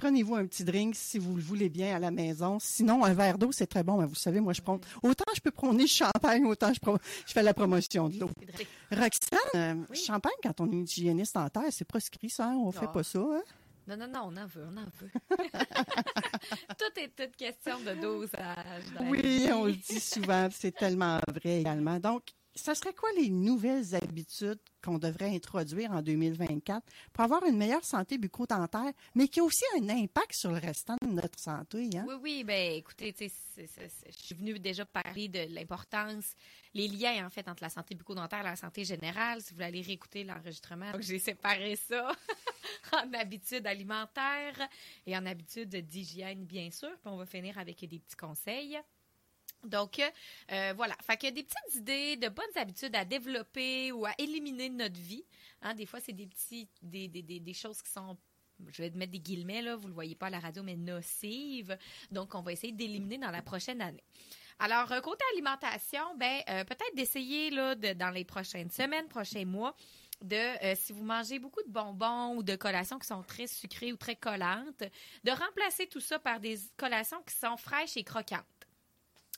Prenez-vous un petit drink si vous le voulez bien à la maison. Sinon, un verre d'eau, c'est très bon. Mais vous savez, moi, je prends. Autant je peux prôner le champagne, autant je, je fais la promotion de l'eau. Roxane, euh, champagne, quand on est hygiéniste en terre, c'est proscrit, ça. hein? On fait Non. pas ça. hein? Non, non, non, on en veut, on en veut. Tout est toute question de dosage. Oui, on le dit souvent, c'est tellement vrai également. Donc, ça serait quoi les nouvelles habitudes qu'on devrait introduire en 2024 pour avoir une meilleure santé bucco-dentaire, mais qui a aussi un impact sur le restant de notre santé? Hein? Oui, oui, ben écoutez, je suis venue déjà parler de l'importance, les liens en fait entre la santé bucco-dentaire et la santé générale. Si vous voulez aller réécouter l'enregistrement, j'ai séparé ça en habitudes alimentaires et en habitudes d'hygiène, bien sûr. Puis on va finir avec des petits conseils. Donc, euh, voilà. Fait qu'il y a des petites idées, de bonnes habitudes à développer ou à éliminer de notre vie. Hein, des fois, c'est des petits, des, choses qui sont je vais mettre des guillemets, là, vous le voyez pas à la radio, mais nocives. Donc, on va essayer d'éliminer dans la prochaine année. Alors, euh, côté alimentation, ben, euh, peut-être d'essayer, là, dans les prochaines semaines, prochains mois, de, euh, si vous mangez beaucoup de bonbons ou de collations qui sont très sucrées ou très collantes, de remplacer tout ça par des collations qui sont fraîches et croquantes.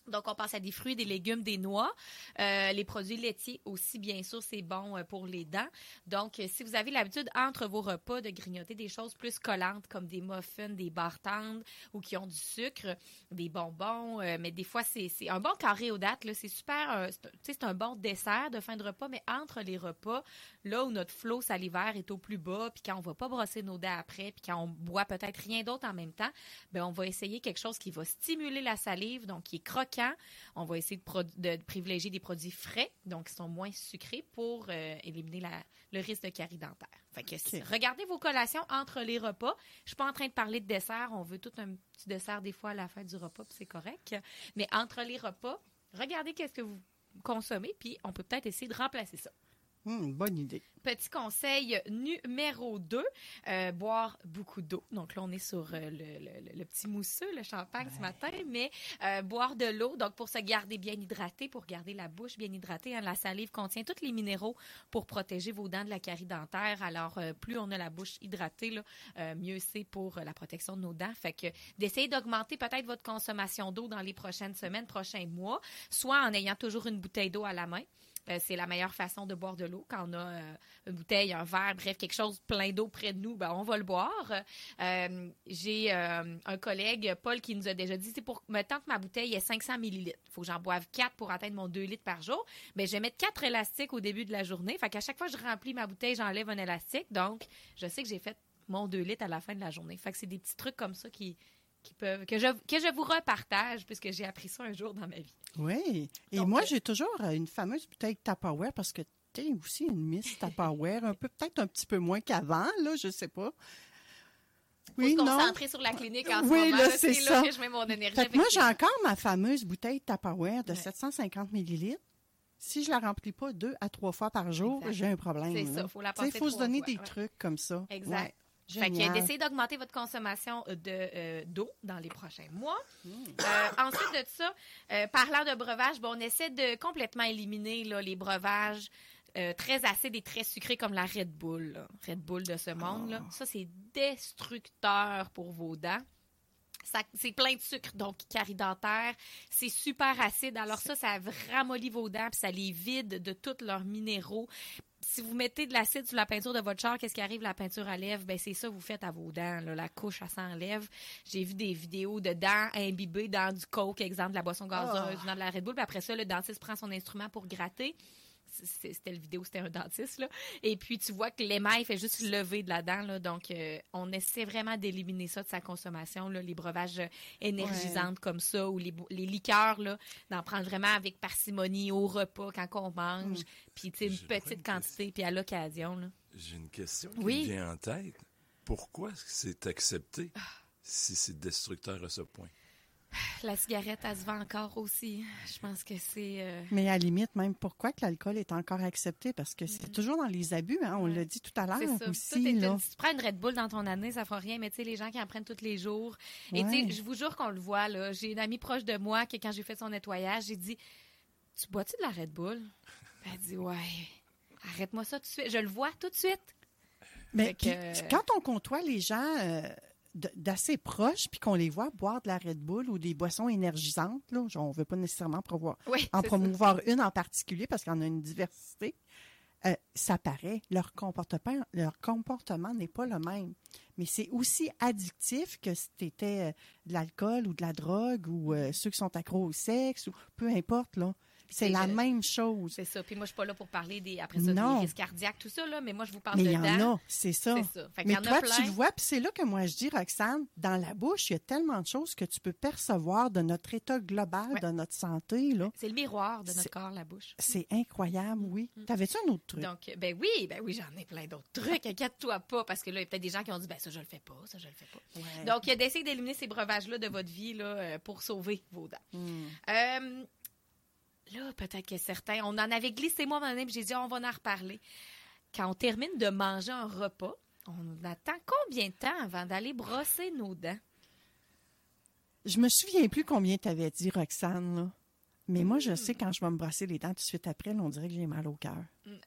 Donc, on pense à des fruits, des légumes, des noix. Euh, les produits laitiers aussi, bien sûr, c'est bon euh, pour les dents. Donc, euh, si vous avez l'habitude entre vos repas de grignoter des choses plus collantes comme des muffins, des barres tendres ou qui ont du sucre, des bonbons, euh, mais des fois, c'est un bon carré aux dates. C'est super, c'est un bon dessert de fin de repas, mais entre les repas, là où notre flot salivaire est au plus bas, puis quand on va pas brosser nos dents après, puis quand on boit peut-être rien d'autre en même temps, ben on va essayer quelque chose qui va stimuler la salive, donc qui est croquant. On va essayer de, privilégier des produits frais, donc qui sont moins sucrés pour euh, éliminer la- le risque de carie dentaire. Fait que si- regardez vos collations entre les repas. Je suis pas en train de parler de dessert. On veut tout un petit dessert des fois à la fin du repas, puis c'est correct. Mais entre les repas, regardez qu'est-ce que vous consommez, puis on peut peut-être essayer de remplacer ça. Hum, bonne idée. Petit conseil numéro 2, boire beaucoup d'eau. Donc là, on est sur euh, le, le- le petit mousseux, le champagne ce matin, mais euh, boire de l'eau, donc pour se garder bien hydraté, pour garder la bouche bien hydratée. hein. la salive contient tous les minéraux pour protéger vos dents de la carie dentaire. Alors, euh, plus on a la bouche hydratée, là, euh, mieux c'est pour euh, la protection de nos dents. Fait que d'essayer d'augmenter peut-être votre consommation d'eau dans les prochaines semaines, prochains mois, soit en ayant toujours une bouteille d'eau à la main. Euh, c'est la meilleure façon de boire de l'eau. Quand on a euh, une bouteille, un verre, bref, quelque chose plein d'eau près de nous, ben, on va le boire. Euh, J'ai un collègue, Paul, qui nous a déjà dit, c'est pour me tant que ma bouteille est 500 millilitres. Il faut que j'en boive 4 pour atteindre mon 2 litres par jour. Mais je vais mettre 4 élastiques au début de la journée. Fait qu'à chaque fois que je remplis ma bouteille, j'enlève un élastique. Donc, je sais que j'ai fait mon 2 litres à la fin de la journée. Fait c'est des petits trucs comme ça qui, qui peuvent, que je, que je vous repartage puisque j'ai appris ça un jour dans ma vie. Oui. Et Donc, moi, euh, j'ai toujours euh, une fameuse bouteille Tupperware parce que tu es aussi une Miss Tupperware, un peu peut-être un petit peu moins qu'avant, là, je sais pas. Faut Oui, se non. sur la clinique en ce Oui, moment. là, c'est ça. là que je mets mon énergie. Fait que moi, j'ai encore ma fameuse bouteille Tupperware de Ouais. 750 millilitres. Si je la remplis pas deux à trois fois par jour, j'ai un problème. C'est ça, faut la passer faut se donner fois, des ouais. trucs comme ça. Exact. Ouais. Fait que d'essayer d'augmenter votre consommation de, euh, d'eau dans les prochains mois. Hmm. Euh, ensuite de ça, euh, parlant de breuvage, bon, on essaie de complètement éliminer là, les breuvages euh, très acides et très sucrés comme la Red Bull. là. Red Bull de ce monde. Ah. là. Ça, c'est destructeur pour vos dents. C'est plein de sucre, donc carie dentaire. C'est super acide. Alors ça, ça ramollit vos dents, puis ça les vide de tous leurs minéraux. Si vous mettez de l'acide sur la peinture de votre char, qu'est-ce qui arrive? La peinture à lèvres Ben c'est ça que vous faites à vos dents, là, la couche à s'enlève. J'ai vu des vidéos de dents imbibées dans du coke, exemple de la boisson gazeuse, Oh. dans de la Red Bull, puis après ça le dentiste prend son instrument pour gratter. C'était le vidéo, c'était un dentiste là. Et puis tu vois que l'émail fait juste lever de la dent là, donc euh, on essaie vraiment d'éliminer ça de sa consommation là, les breuvages euh, énergisantes comme ça ou les, les liqueurs là, d'en prendre vraiment avec parcimonie au repas quand on mange, puis tu sais une petite une quantité puis à l'occasion là. J'ai une question qui Oui. me vient en tête. Pourquoi c'est accepté Ah. si c'est destructeur à ce point? La cigarette, elle se vend encore aussi. Je pense que c'est. euh, Mais à la limite, même pourquoi que l'alcool est encore accepté? Parce que c'est toujours dans les abus, hein, on l'a dit tout à l'heure aussi. Là. si tu prends une Red Bull dans ton année, ça fera rien. Mais tu sais, les gens qui en prennent tous les jours. Et tu sais, je vous jure qu'on le voit, là. J'ai une amie proche de moi que quand j'ai fait son nettoyage, j'ai dit Tu bois-tu de la Red Bull? Elle dit Ouais. Arrête-moi ça tout de suite. Je le vois tout de suite. Mais que- quand on côtoie les gens euh, d'assez proches, puis qu'on les voit boire de la Red Bull ou des boissons énergisantes, là, on ne veut pas nécessairement promouvoir, Oui, en promouvoir une en particulier parce qu'il y en a une diversité, euh, ça paraît, leur comportement, leur comportement n'est pas le même. Mais c'est aussi addictif que si c'était euh, de l'alcool ou de la drogue ou euh, ceux qui sont accros au sexe ou peu importe, là. C'est la je- même chose. C'est ça. Puis moi, je suis pas là pour parler des, après ça, Non. des risques cardiaques, tout ça, là. Mais moi, je vous parle Mais de il y en dents. a, c'est ça. Mais y a toi, tu le vois, puis c'est là que moi je dis, Roxane, dans la bouche, il y a tellement de choses que tu peux percevoir de notre état global, Ouais. de notre santé. là. C'est le miroir de notre corps, la bouche. C'est incroyable, oui. T'avais-tu un autre truc? Donc, ben oui, ben oui, j'en ai plein d'autres trucs. Inquiète-toi pas, parce que là, il y a peut-être des gens qui ont dit, ben ça, je le fais pas, ça, je le fais pas. Ouais. Donc, euh, d'essayer d'éliminer ces breuvages-là de votre vie là, euh, pour sauver vos dents. Hmm. Euh, là, peut-être que certains, on en avait glissé moi, puis j'ai dit, on va en reparler. Quand on termine de manger un repas, on attend combien de temps avant d'aller brosser nos dents? Je me souviens plus combien t'avais dit, Roxane, là. Mais moi, je sais quand je vais me brosser les dents tout de suite après, là, on dirait que j'ai mal au cœur.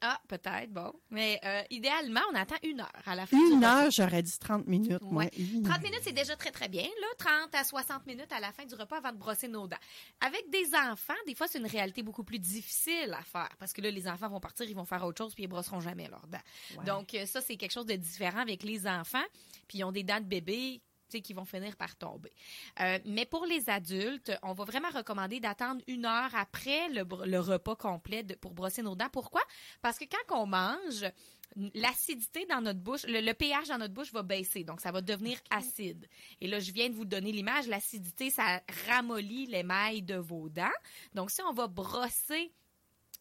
Ah, peut-être, bon. Mais euh, idéalement, on attend une heure à la fin du Une heure, j'aurais dit 30 minutes. moi. Ouais. Une 30 heure. minutes, c'est déjà très, très bien. Là, 30 à 60 minutes à la fin du repas avant de brosser nos dents. Avec des enfants, des fois, c'est une réalité beaucoup plus difficile à faire. Parce que là, les enfants vont partir, ils vont faire autre chose, puis ils brosseront jamais leurs dents. Donc, euh, ça, c'est quelque chose de différent avec les enfants. Puis, ils ont des dents de bébé qui vont finir par tomber. Euh, mais pour les adultes, on va vraiment recommander d'attendre une heure après le, repas complet de- pour brosser nos dents. Pourquoi? Parce que quand on mange, l'acidité dans notre bouche, le, le pH dans notre bouche va baisser, donc ça va devenir acide. Et là, je viens de vous donner l'image, l'acidité, ça ramollit l'émail de vos dents. Donc, si on va brosser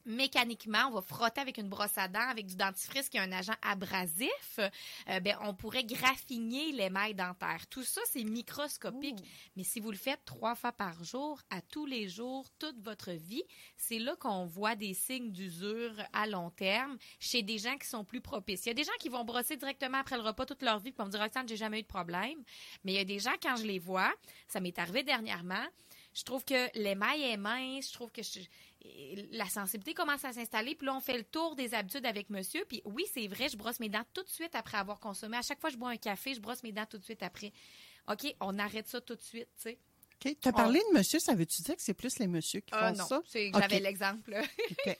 mécaniquement, on va frotter avec une brosse à dents, avec du dentifrice qui est un agent abrasif, euh, ben, on pourrait graffiner l'émail dentaire. Tout ça, c'est microscopique. Mais si vous le faites trois fois par jour, à tous les jours, toute votre vie, c'est là qu'on voit des signes d'usure à long terme chez des gens qui sont plus propices. Il y a des gens qui vont brosser directement après le repas toute leur vie, puis vont me dire, Roxane, j'ai jamais eu de problème. Mais il y a des gens, quand je les vois, ça m'est arrivé dernièrement, je trouve que l'émail est mince, je trouve que je- la sensibilité commence à s'installer, puis là, on fait le tour des habitudes avec monsieur, puis oui, c'est vrai, je brosse mes dents tout de suite après avoir consommé. À chaque fois que je bois un café, je brosse mes dents tout de suite après. OK, on arrête ça tout de suite, tu sais. OK. Tu as parlé de monsieur, ça veut-tu dire que c'est plus les messieurs qui Ah font non, ça? c'est que OK. j'avais l'exemple.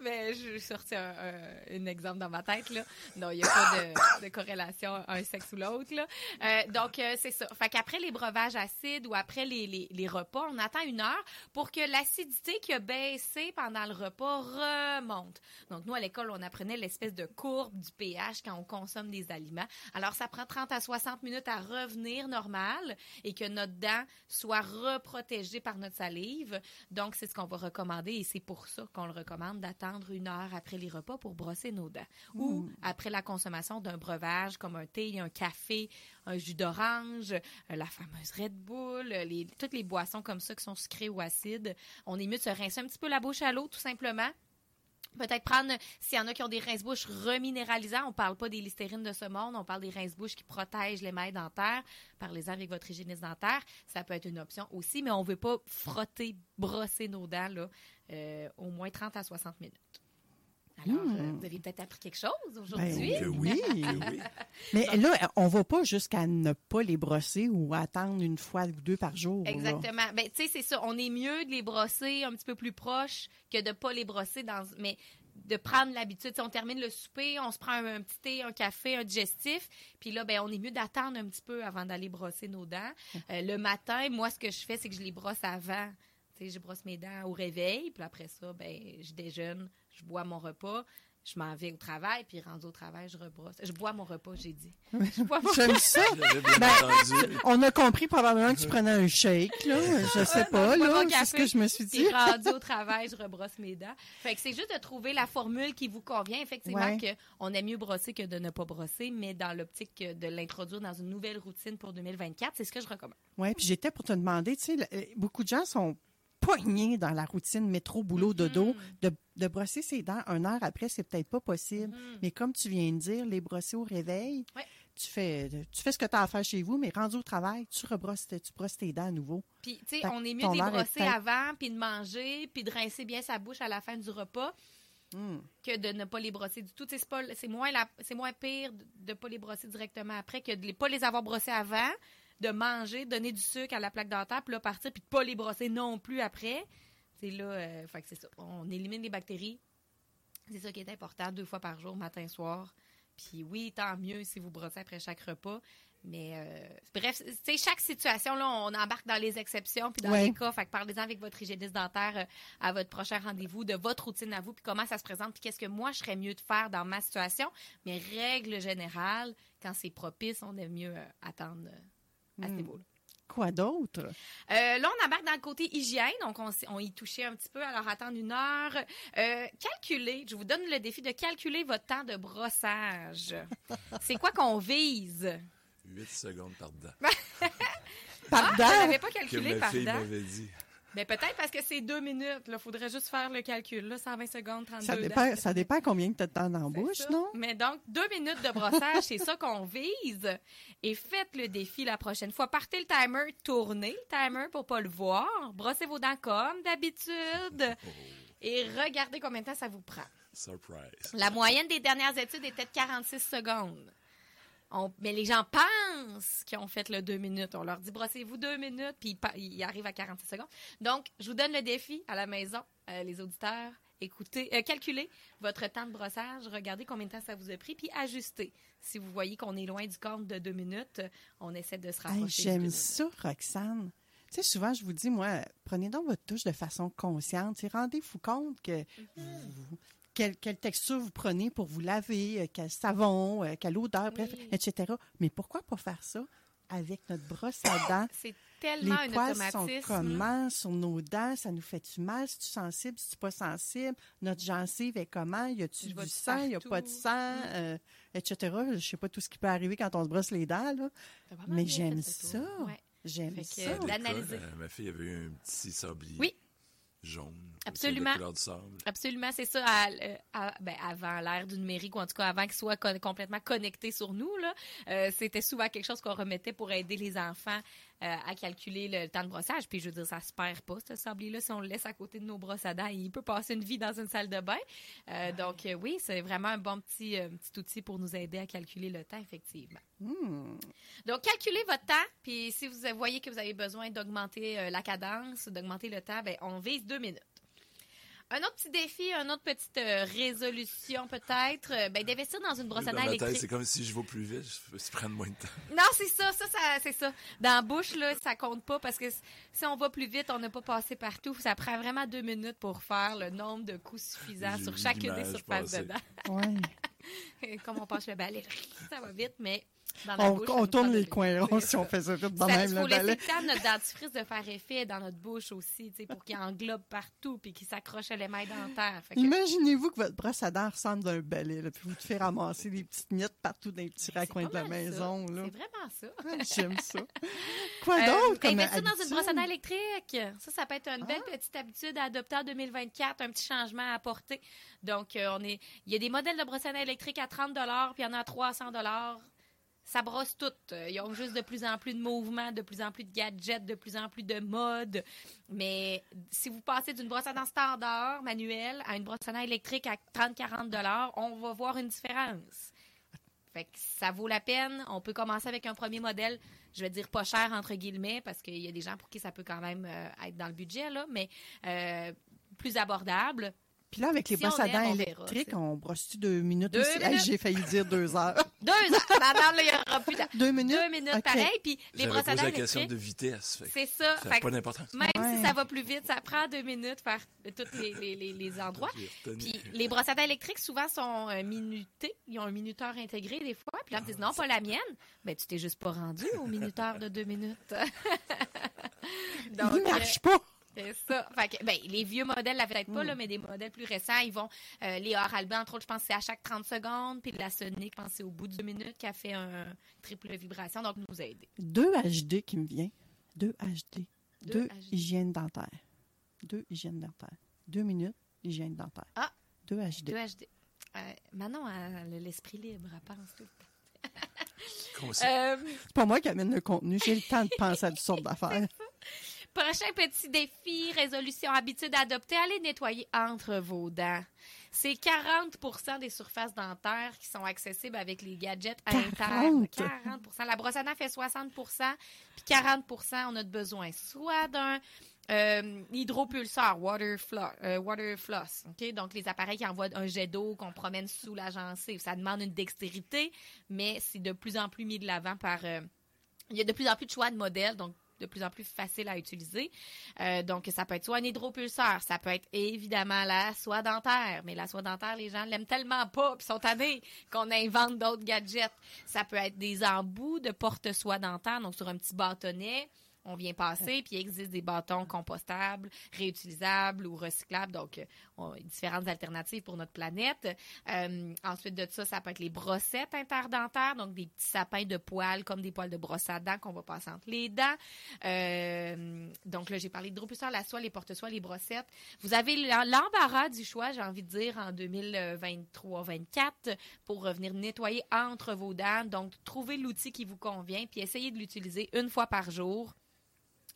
Mais je sorti un, un- un exemple dans ma tête. Là. Non, il n'y a pas de, de corrélation un sexe ou l'autre. Euh, donc, euh, c'est ça. Fait qu'après les breuvages acides ou après les, les, les repas, on attend une heure pour que l'acidité qui a baissé pendant le repas remonte. Donc, nous, à l'école, on apprenait l'espèce de courbe du pH quand on consomme des aliments. Alors, ça prend 30 à 60 minutes à revenir normal et que notre dent soit reprotégée par notre salive. Donc, c'est ce qu'on va recommander et c'est pour ça qu'on le recommande d'attendre une heure après les repas pour brosser nos dents. Ou après la consommation d'un breuvage comme un thé, un café, un jus d'orange, euh, la fameuse Red Bull, euh, les, toutes les boissons comme ça qui sont sucrées ou acides. On est mieux de se rincer un petit peu la bouche à l'eau, tout simplement. Peut-être prendre, s'il y en a qui ont des rince-bouches reminéralisants, on parle pas des listérines de ce monde, on parle des rince-bouches qui protègent l'émail dentaire. Parlez-en avec votre hygiéniste dentaire. Ça peut être une option aussi, mais on veut pas frotter, brosser nos dents, euh, au moins 30 à 60 minutes. Alors, euh, vous avez peut-être appris quelque chose aujourd'hui. Ben oui, Oui. Mais là, on va pas jusqu'à ne pas les brosser ou attendre une fois ou deux par jour. là. Exactement. Ben, tu sais, c'est ça. On est mieux de les brosser un petit peu plus proches que de pas les brosser dans. Mais de prendre l'habitude. Si on termine le souper, on se prend un, un petit thé, un café, un digestif. Puis là, ben, on est mieux d'attendre un petit peu avant d'aller brosser nos dents. Euh, le matin, moi, ce que je fais, c'est que je les brosse avant. Tu sais, je brosse mes dents au réveil. Puis après ça, ben, je déjeune, je bois mon repas. Je m'en vais au travail, puis rendu au travail, je rebrosse. Je bois mon repas, j'ai dit. Je bois mon J'aime ça. Ben. On a compris probablement que tu prenais un shake, là. Je sais pas, bois là. C'est ce que je me suis dit. Rendu au travail, je rebrosse mes dents. Fait que c'est juste de trouver la formule qui vous convient. Effectivement, Ouais. que on aime mieux brosser que de ne pas brosser, mais dans l'optique de l'introduire dans une nouvelle routine pour 2024, c'est ce que je recommande. Oui, puis j'étais pour te demander, tu sais, euh, beaucoup de gens sont dans la routine métro, boulot, dodo. De, de brosser ses dents une heure après, c'est peut-être pas possible. Mais comme tu viens de dire, les brosser au réveil, Ouais. tu fais tu fais ce que tu as à faire chez vous, mais rendu au travail, tu rebrosses, tu brosses tes dents à nouveau. Puis, tu sais, on est mieux de les brosser avant, puis de manger, puis de rincer bien sa bouche à la fin du repas. Hmm. que de ne pas les brosser du tout. C'est moins, la- c'est moins pire de ne pas les brosser directement après que de ne pas les avoir brossés avant, de manger, donner du sucre à la plaque dentaire, puis là partir, puis de pas les brosser non plus après. C'est là, euh, fait que c'est ça. On élimine les bactéries. C'est ça qui est important, deux fois par jour, matin, soir. Puis oui, tant mieux si vous brossez après chaque repas. Mais euh, bref, sais, chaque situation, là, on embarque dans les exceptions puis dans Ouais. les cas. Fait que parlez-en avec votre hygiéniste dentaire euh, à votre prochain rendez-vous, de votre routine à vous, puis comment ça se présente, puis qu'est-ce que moi, je serais mieux de faire dans ma situation. Mais règle générale, quand c'est propice, on aime mieux euh, attendre à ce Hmm. niveau-là. Quoi d'autre? Euh, là, on embarque dans le côté hygiène, donc on, y touchait un petit peu. Alors, attendre une heure. Euh, calculer, je vous donne le défi de calculer votre temps de brossage. C'est quoi qu'on vise? 8 secondes par dent. Pardon? Ah, je l'avais pas Que calculé ma par fille dent. m'avait dit. Mais peut-être parce que c'est deux minutes. Il faudrait juste faire le calcul. Là, 120 secondes, 32 ça, dépend, ça dépend combien tu as de temps dans la bouche, ça. non? Mais donc, deux minutes de brossage, c'est ça qu'on vise. Et faites le défi la prochaine fois. Partez le timer, tournez le timer pour pas le voir. Brossez vos dents comme d'habitude. Et regardez combien de temps ça vous prend. Surprise. La moyenne des dernières études était de 46 secondes. On- mais les gens pensent qu'ils ont fait le deux minutes. On leur dit brossez-vous deux minutes, puis ils, arrivent à 46 secondes. Donc, je vous donne le défi à la maison, euh, les auditeurs. Écoutez, euh, calculez votre temps de brossage, regardez combien de temps ça vous a pris, puis ajustez. Si vous voyez qu'on est loin du compte de deux minutes, on essaie de se rapprocher. J'aime ça, Roxane. Tu sais, souvent, je vous dis, moi, prenez donc votre touche de façon consciente. Rendez-vous compte que vous- quelle, quelle texture vous prenez pour vous laver, euh, quel savon, euh, quelle odeur, bref, Oui. etc. Mais pourquoi pas faire ça avec notre brosse à dents? C'est Les tellement un poils sont automatisme. comment sur nos dents? Ça nous fait-tu mal? Si tu sensible, si tu pas sensible? Notre gencive est comment? Y a-tu du sang? Y a pas de sang? Euh, etc. Je sais pas tout ce qui peut arriver quand on se brosse les dents, là. Mais j'aime ça. Ouais. J'aime ça. d'analyser. Ma fille avait eu un petit sablier Oui. Jaune. Absolument. C'est la couleur du sable. Absolument, c'est ça. à- euh, à- ben, avant l'ère du numérique, ou en tout cas avant qu'il soit con- complètement connecté sur nous, là, euh, c'était souvent quelque chose qu'on remettait pour aider les enfants euh, à calculer le temps de brossage. Puis je veux dire, ça se perd pas, ce sablier-là, si on le laisse à côté de nos brosses à dents. Il peut passer une vie dans une salle de bain. Euh, donc euh, oui, c'est vraiment un bon petit, petit outil pour nous aider à calculer le temps, effectivement. Hmm. Donc, calculez votre temps, puis si vous voyez que vous avez besoin d'augmenter la cadence, d'augmenter le temps, ben, on vise deux minutes. Un autre petit défi, une autre petite euh, résolution peut-être, euh, ben, d'investir dans une brosse à Dans dents électrique. c'est comme si je vais plus vite, je je prends moins de temps. Non, c'est ça, ça, ça c'est ça. Dans la bouche, là, ça compte pas parce que si on va plus vite, on n'a pas passé partout. Ça prend vraiment deux minutes pour faire le nombre de coups suffisants sur chacune des surfaces passer. de Ouais. dents. Comme on passe le balai, ça va vite, mais dans la On, bouche, tourne les coins ronds si on fait ça vite de Ça, même, il le faut laisser le temps notre dentifrice de faire effet dans notre bouche aussi, pour qu'il englobe partout puis qu'il s'accroche à l'émail dentaire. Que- Imaginez-vous que votre brosse à dents ressemble à un balai, là, puis vous te fait ramasser des petites miettes partout dans les petits raccoins de la maison. C'est vraiment ça. Ah, J'aime ça. Quoi Euh, d'autre comme investir dans une brosse à dents électrique. Ça, ça peut être une belle Ah. petite habitude à adopter en 2024, un petit changement à apporter. Donc, euh, on est, il y a des modèles de brosse à dents électriques à 30 puis il y en a à 300 Ça brosse tout. Euh, Ils ont juste de plus en plus de mouvements, de plus en plus de gadgets, de plus en plus de modes. Mais si vous passez d'une brosse à dents standard, manuelle, à une brosse à dents électrique à 30-40 on va voir une différence. Ça vaut la peine. On peut commencer avec un premier modèle, je vais dire pas cher entre guillemets, parce qu'il y a des gens pour qui ça peut quand même euh, être dans le budget, là, mais euh, plus abordable. Puis là, avec les Si on brosses à dents on électriques, sais. on brosse-tu deux minutes Deux aussi? Hey. J'ai failli dire deux heures. Deux heures? Là, il n'y aura plus de... deux minutes? Deux minutes, OK. pareil. Puis les brosses à dents la question électriques, de vitesse. c'est ça. Ça n'a pas d'importance. même Ouais. si ça va plus vite, ça prend deux minutes faire tous les, les, les, les endroits. Puis les brosses à dents électriques, souvent, sont euh, minutées. Ils ont un minuteur intégré des fois. Puis là, ils disent non, pas la mienne. Ben, tu t'es juste pas rendu au minuteur de deux minutes. Donc, Il marche pas. C'est ça. Fait que, ben, les vieux modèles l'avaient peut-être pas, là, mais des modèles plus récents, ils vont. euh, les entre autres, je pense que c'est à chaque 30 secondes. Puis la Sonic, je pense que c'est au bout de deux minutes qui a fait un triple vibration. Donc, nous a aidé. Deux HD qui me vient. Deux HD. Deux Deux, HD. hygiènes dentaires. Deux hygiènes dentaires. Deux minutes, hygiène dentaire. Ah. Deux HD. Deux HD. Euh, Manon a le- l'esprit libre, elle pense tout le temps. Euh, C'est pas moi qui amène le contenu. J'ai le temps de penser à toutes sortes d'affaires. Prochain petit défi, résolution, habitude adoptée, allez nettoyer entre vos dents. C'est 40 des surfaces dentaires qui sont accessibles avec les gadgets 40? internes. 40 La brosse à dents fait 60% puis 40% on a de besoin soit d'un euh, hydropulseur, water, flo- euh, water floss, ok? donc les appareils qui envoient un jet d'eau qu'on promène sous la gencive. Ça demande une dextérité, mais c'est de plus en plus mis de l'avant par... euh, il y a de plus en plus de choix de modèles, donc de plus en plus facile à utiliser. Euh, donc, ça peut être soit un hydropulseur, ça peut être évidemment la soie dentaire, mais la soie dentaire, les gens l'aiment tellement pas, puis sont tannés qu'on invente d'autres gadgets. Ça peut être des embouts de porte-soie dentaire, donc sur un petit bâtonnet. On vient passer, puis il existe des bâtons compostables, réutilisables ou recyclables, donc euh, différentes alternatives pour notre planète. Euh, ensuite de ça, ça peut être les brossettes interdentaires, donc des petits sapins de poils comme des poils de brosse à dents qu'on va passer entre les dents. Euh, donc là, j'ai parlé d'hydropulseur, la soie, les porte-soie, les brossettes. Vous avez l'em- l'embarras du choix, j'ai envie de dire, en 2023-24 pour revenir nettoyer entre vos dents. Donc, trouvez l'outil qui vous convient, puis essayez de l'utiliser une fois par jour.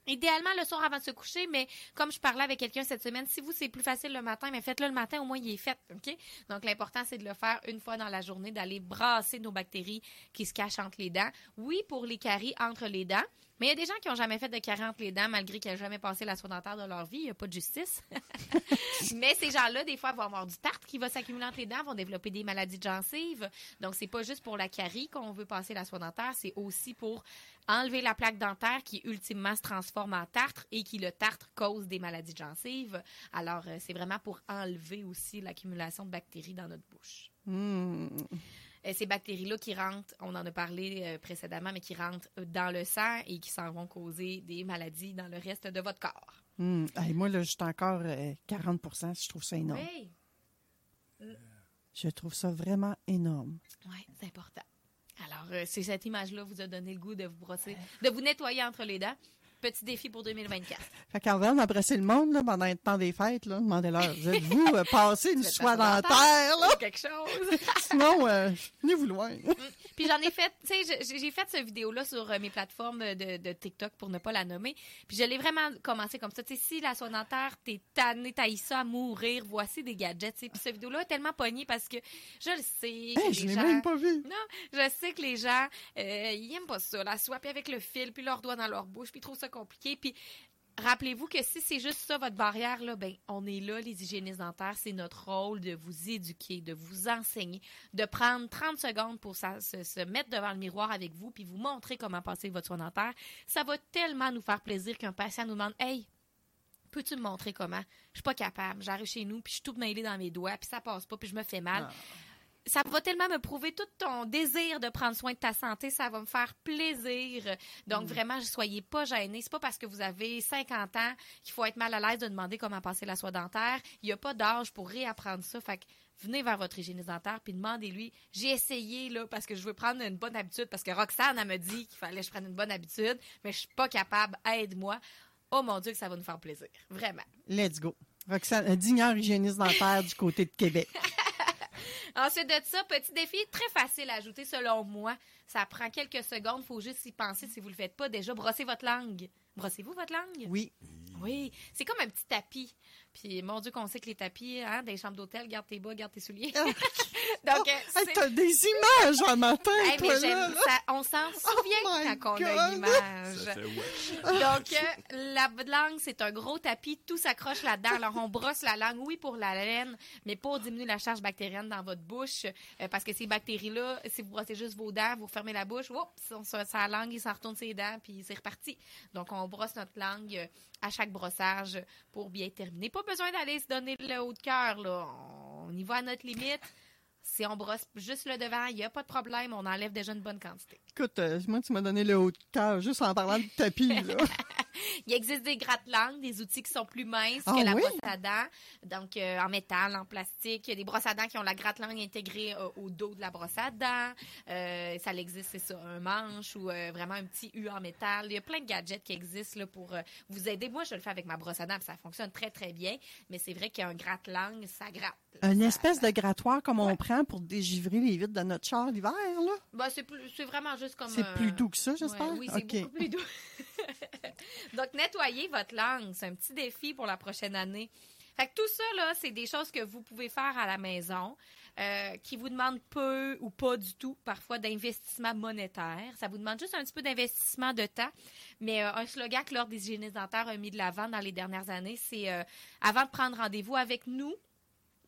Idéalement le soir avant de se coucher, mais comme je parlais avec quelqu'un cette semaine, si vous c'est plus facile le matin, mais faites-le le matin, au moins il est fait, ok? Donc l'important c'est de le faire une fois dans la journée, d'aller brasser nos bactéries qui se cachent entre les dents. Oui pour les caries entre les dents, mais il y a des gens qui ont jamais fait de caries entre les dents malgré qu'ils n'ont jamais passé la soie dentaire de leur vie, il n'y a pas de justice. mais ces gens-là, des fois, vont avoir du tartre qui va s'accumuler entre les dents, vont développer des maladies de gencives. Donc c'est pas juste pour la carie qu'on veut passer la soie dentaire, c'est aussi pour enlever la plaque dentaire qui ultimement se transforme en tartre et qui le tartre cause des maladies de gencives. Alors euh, c'est vraiment pour enlever aussi l'accumulation de bactéries dans notre bouche. Hmm. Euh, ces bactéries-là qui rentrent, on en a parlé euh, précédemment, mais qui rentrent dans le sang et qui s'en vont causer des maladies dans le reste de votre corps. Hmm. Hey, moi, là, je suis encore euh, 40 Je trouve ça énorme. Oui, Je trouve ça vraiment énorme. ouais, c'est important. Alors, euh, c'est cette image-là vous a donné le goût de vous brosser, de vous nettoyer entre les dents. Petit défi pour 2024. Fait qu'avant d'embrasser le monde, là, pendant le temps des fêtes, là, demandez-leur, êtes-vous euh, passé une soie la soie dentaire, là? Ou quelque chose. Sinon, euh, venez-vous loin. Puis j'en ai fait, tu sais, j'ai- fait cette vidéo-là sur euh, mes plateformes de, de TikTok pour ne pas la nommer. Puis je l'ai vraiment commencé comme ça. Tu sais, si la soie dentaire, t'es tanné, t'as ça à mourir, voici des gadgets. tu sais. Puis cette vidéo-là est tellement pognée parce que je le sais. Hey, je l'ai gens- même pas vu. Non, je sais que les gens, euh, ils aiment pas ça, la soie, puis avec le fil, puis leurs doigts dans leur bouche, puis ils trouvent ça compliqué. Puis rappelez-vous que si c'est juste ça, votre barrière, là, ben, on est là, les hygiénistes dentaires. C'est notre rôle de vous éduquer, de vous enseigner, de prendre 30 secondes pour se, mettre devant le miroir avec vous, puis vous montrer comment passer votre soin dentaire. Ça va tellement nous faire plaisir qu'un patient nous demande Hey, peux-tu me montrer comment? Je suis pas capable. J'arrive chez nous, puis je suis tout mêlée dans mes doigts, puis ça passe pas, puis je me fais mal. Ça va tellement me prouver tout ton désir de prendre soin de ta santé. Ça va me faire plaisir. Donc, vraiment, soyez pas gênés. C'est pas parce que vous avez 50 ans qu'il faut être mal à l'aise de demander comment passer la soie dentaire. Il n'y a pas d'âge pour réapprendre ça. Fait que venez vers votre hygiéniste dentaire puis demandez-lui. J'ai essayé, là, parce que je veux prendre une bonne habitude, parce que Roxane, elle me dit qu'il fallait que je prenne une bonne habitude, mais je suis pas capable. Aide-moi. Oh mon Dieu, que ça va nous faire plaisir. Vraiment. Let's go. Roxane, un digneur hygiéniste dentaire du côté de Québec. Ensuite de ça, petit défi très facile à ajouter selon moi. Ça prend quelques secondes, faut juste y penser si vous le faites pas. Déjà, brossez votre langue. Brossez-vous votre langue? Oui. Oui, c'est comme un petit tapis Puis, mon Dieu, qu'on sait que les tapis, hein, des chambres d'hôtel, garde tes bas, garde tes souliers. Ah. Donc, euh, Hey, c'est- t'as des images en matin, Hey, mais toi, j'aime là, là. ça. On s'en souvient Oh my quand on a. Ça fait wesh. Donc, euh, la langue, c'est un gros tapis, tout s'accroche là-dedans. Alors, on brosse la langue, oui, pour la laine, mais pour diminuer la charge bactérienne dans votre bouche, euh, parce que ces bactéries-là, si vous brossez juste vos dents, vous fermez la bouche, oups, sa, sa langue, il s'en retourne ses dents, puis c'est reparti. Donc, on brosse notre langue euh, à chaque brossage pour bien terminer. Pas besoin d'aller se donner le haut de cœur, là. On y va à notre limite. Si on brosse juste le devant, il n'y a pas de problème, on enlève déjà une bonne quantité. Écoute, euh, moi, tu m'as donné le haut de cœur juste en parlant de tapis, là. Il existe des gratte-langues, des outils qui sont plus minces Ah que la oui? brosse à dents, donc euh, en métal, en plastique. Il y a des brosses à dents qui ont la gratte-langue intégrée euh, au dos de la brosse à dents. Euh, ça existe, c'est ça, un manche ou vraiment un petit U en métal. Il y a plein de gadgets qui existent là, pour vous aider. Moi, je le fais avec ma brosse à dents, ça fonctionne très, très bien. Mais c'est vrai qu'il y a un gratte-langue, ça gratte. Une Ça- espèce de grattoir comme Ouais. on prend pour dégivrer les vitres de notre char l'hiver, là? Ben, c'est plus- c'est vraiment juste comme... C'est plus doux que ça, j'espère? Ouais, oui, c'est beaucoup plus doux. Donc, nettoyer votre langue, c'est un petit défi pour la prochaine année. Fait que tout ça, là, c'est des choses que vous pouvez faire à la maison, euh, qui vous demandent peu ou pas du tout, parfois, d'investissement monétaire. Ça vous demande juste un petit peu d'investissement de temps. Mais euh, un slogan que l'Ordre des hygiénistes dentaires a mis de l'avant dans les dernières années, c'est euh, avant de prendre rendez-vous avec nous,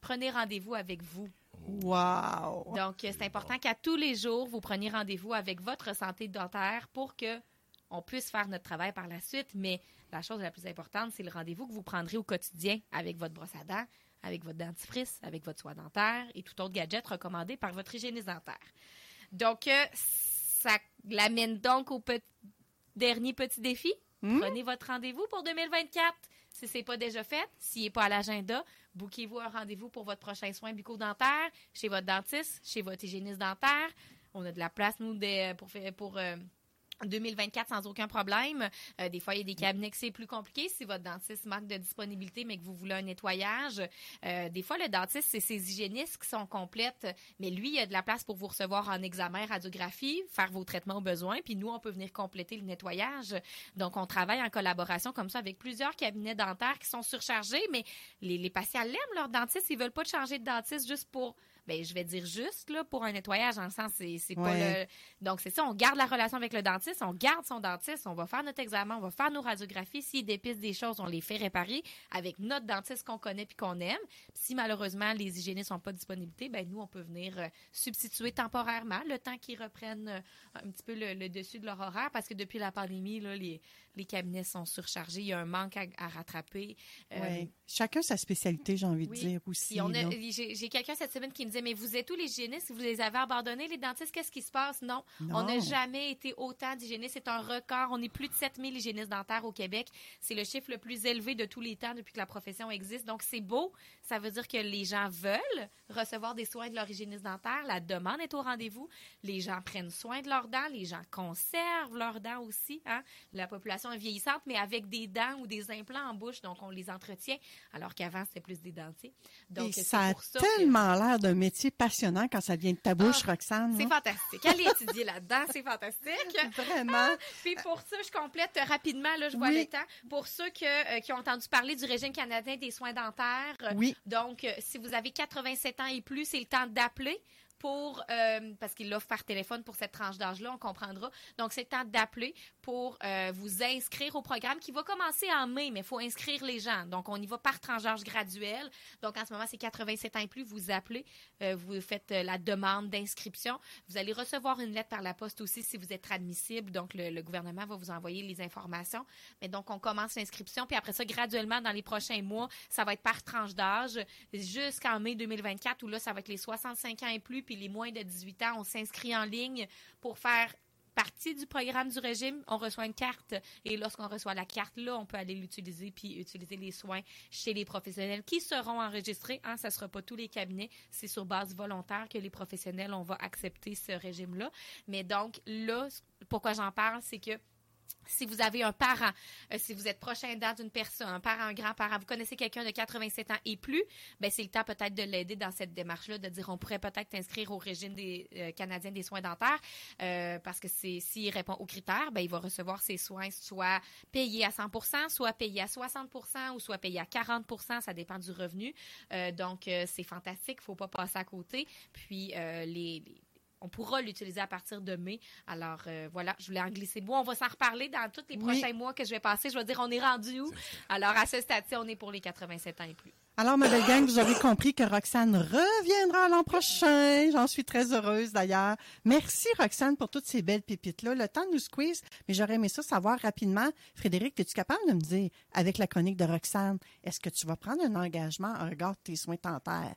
prenez rendez-vous avec vous. Wow! Donc, c'est important qu'à tous les jours, vous preniez rendez-vous avec votre santé dentaire pour que on puisse faire notre travail par la suite. Mais la chose la plus importante, c'est le rendez-vous que vous prendrez au quotidien avec votre brosse à dents, avec votre dentifrice, avec votre soie dentaire et tout autre gadget recommandé par votre hygiéniste dentaire. Donc, euh, ça l'amène donc au pe- dernier petit défi. Hmm? Prenez votre rendez-vous pour 2024. Si c'est pas déjà fait, s'il n'est pas à l'agenda, bouquez-vous un rendez-vous pour votre prochain soin bucco-dentaire chez votre dentiste, chez votre hygiéniste dentaire. On a de la place, nous, des- pour, pour euh, 2024 sans aucun problème. Euh, des fois, il y a des cabinets que c'est plus compliqué si votre dentiste manque de disponibilité, mais que vous voulez un nettoyage. Euh, des fois, le dentiste, c'est ses hygiénistes qui sont complètes, mais lui, il y a de la place pour vous recevoir en examen, radiographie, faire vos traitements au besoin, puis nous, on peut venir compléter le nettoyage. Donc, on travaille en collaboration comme ça avec plusieurs cabinets dentaires qui sont surchargés, mais les, patients l'aiment, leur dentiste. Ils veulent pas changer de dentiste juste pour, ben, je vais dire juste, là, pour un nettoyage, en le sens, c'est c'est pas le, donc, c'est ça, on garde la relation avec le dentiste, on garde son dentiste, on va faire notre examen, on va faire nos radiographies. S'il dépiste des choses, on les fait réparer avec notre dentiste qu'on connaît puis qu'on aime. Si malheureusement les hygiénistes sont pas disponibilité, ben nous, on peut venir euh, substituer temporairement le temps qu'ils reprennent euh, un petit peu le, le dessus de leur horaire parce que depuis la pandémie, là, les, les cabinets sont surchargés. Il y a un manque à, à rattraper. Euh, Ouais. Chacun sa spécialité, j'ai envie oui. de dire aussi. J'ai quelqu'un cette semaine qui me disait, mais vous êtes où les hygiénistes? Vous les avez abandonnés, les dentistes? Qu'est-ce qui se passe? Non. Non. On n'a jamais été autant d'hygiénistes. C'est un record. On est plus de 7000 hygiénistes dentaires au Québec. C'est le chiffre le plus élevé de tous les temps depuis que la profession existe. Donc, c'est beau. Ça veut dire que les gens veulent recevoir des soins de leur hygiéniste dentaire. La demande est au rendez-vous. Les gens prennent soin de leurs dents. Les gens conservent leurs dents aussi. hein. La population est vieillissante, mais avec des dents ou des implants en bouche. Donc, on les entretient. Alors qu'avant, c'était plus des dentiers. Donc, Et ça a que- tellement l'air d'un métier passionnant quand ça vient de ta bouche, Ah, Roxane. C'est fantastique. Allez étudier là-dedans, c'est fantastique. Vraiment. Puis pour ça, je complète rapidement, là, je vois Oui. le temps. Pour ceux que, euh, qui ont entendu parler du régime canadien des soins dentaires, Oui. donc euh, si vous avez 87 ans et plus, c'est le temps d'appeler pour, euh, parce qu'il l'offre par téléphone pour cette tranche d'âge-là, on comprendra. Donc, c'est temps d'appeler pour euh, vous inscrire au programme qui va commencer en mai, mais il faut inscrire les gens. Donc, on y va par tranche d'âge graduelle. Donc, en ce moment, c'est 87 ans et plus, vous appelez, euh, vous faites la demande d'inscription. Vous allez recevoir une lettre par la poste aussi si vous êtes admissible. Donc, le, gouvernement va vous envoyer les informations. Mais donc, on commence l'inscription. Puis après ça, graduellement, dans les prochains mois, ça va être par tranche d'âge jusqu'en mai 2024 où là, ça va être les 65 ans et plus. Les moins de 18 ans, on s'inscrit en ligne pour faire partie du programme du régime, on reçoit une carte et lorsqu'on reçoit la carte là, on peut aller l'utiliser puis utiliser les soins chez les professionnels qui seront enregistrés. Hein, ça sera pas tous les cabinets, c'est sur base volontaire que les professionnels on va accepter ce régime là. Mais donc là, pourquoi j'en parle, c'est que Si vous avez un parent, euh, si vous êtes prochain aidant d'une personne, un parent, un grand-parent, vous connaissez quelqu'un de 87 ans et plus, ben c'est le temps peut-être de l'aider dans cette démarche-là, de dire on pourrait peut-être t'inscrire au régime des euh, canadiens des soins dentaires, euh, parce que c'est s'il répond aux critères, ben il va recevoir ses soins soit payés à 100%, soit payés à 60%, ou soit payés à 40%, ça dépend du revenu. Donc c'est fantastique, faut pas passer à côté. Puis les on pourra l'utiliser à partir de mai. Alors euh, voilà, je voulais en glisser mot. On va s'en reparler dans tous les Oui. prochains mois que je vais passer. Je vais dire, on est rendu où? Alors à ce stade-ci, on est pour les 87 ans et plus. Alors, ma belle gang, vous aurez compris que Roxane reviendra l'an prochain. J'en suis très heureuse d'ailleurs. Merci, Roxane, pour toutes ces belles pépites-là. Le temps nous squeeze, mais j'aurais aimé ça savoir rapidement. Frédéric, es-tu capable de me dire, avec la chronique de Roxane, est-ce que tu vas prendre un engagement en regard de tes soins dentaires?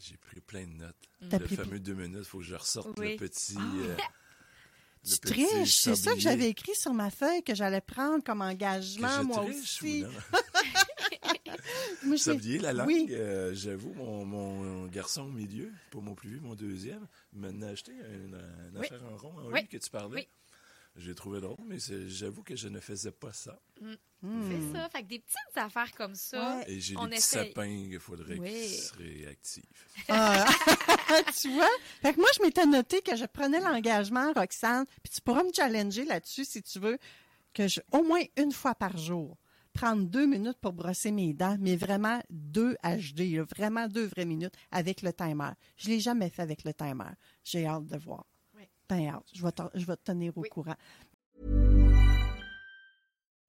J'ai pris plein de notes. T'as Le pris- fameux deux minutes, il faut que je ressorte Oui. le petit. euh, le Tu petit triches, c'est ça que sablier. j'avais écrit sur ma feuille que j'allais prendre comme Que engagement, je moi triche aussi. ou non? Moi, je- Sablier, la langue, Oui. euh, j'avoue, mon, mon garçon au milieu, pas mon plus vieux, mon deuxième, m'a acheté une, une affaire en rond en Oui. U que tu parlais. Oui. J'ai trouvé drôle, mais j'avoue que je ne faisais pas ça. C'est ça. Fait que des petites affaires comme ça. Ouais. Et j'ai des petits sapins qu'il faudrait Oui. qu'ils se réactivent. Ah, tu vois? Fait que moi, je m'étais noté que je prenais l'engagement, Roxane, puis tu pourras me challenger là-dessus si tu veux, que je, au moins une fois par jour, prendre deux minutes pour brosser mes dents, mais vraiment deux HD, là, vraiment deux vraies minutes avec le timer. Je l'ai jamais fait avec le timer. J'ai hâte de voir. Ben. Je vais, te- je vais te tenir au Oui. courant.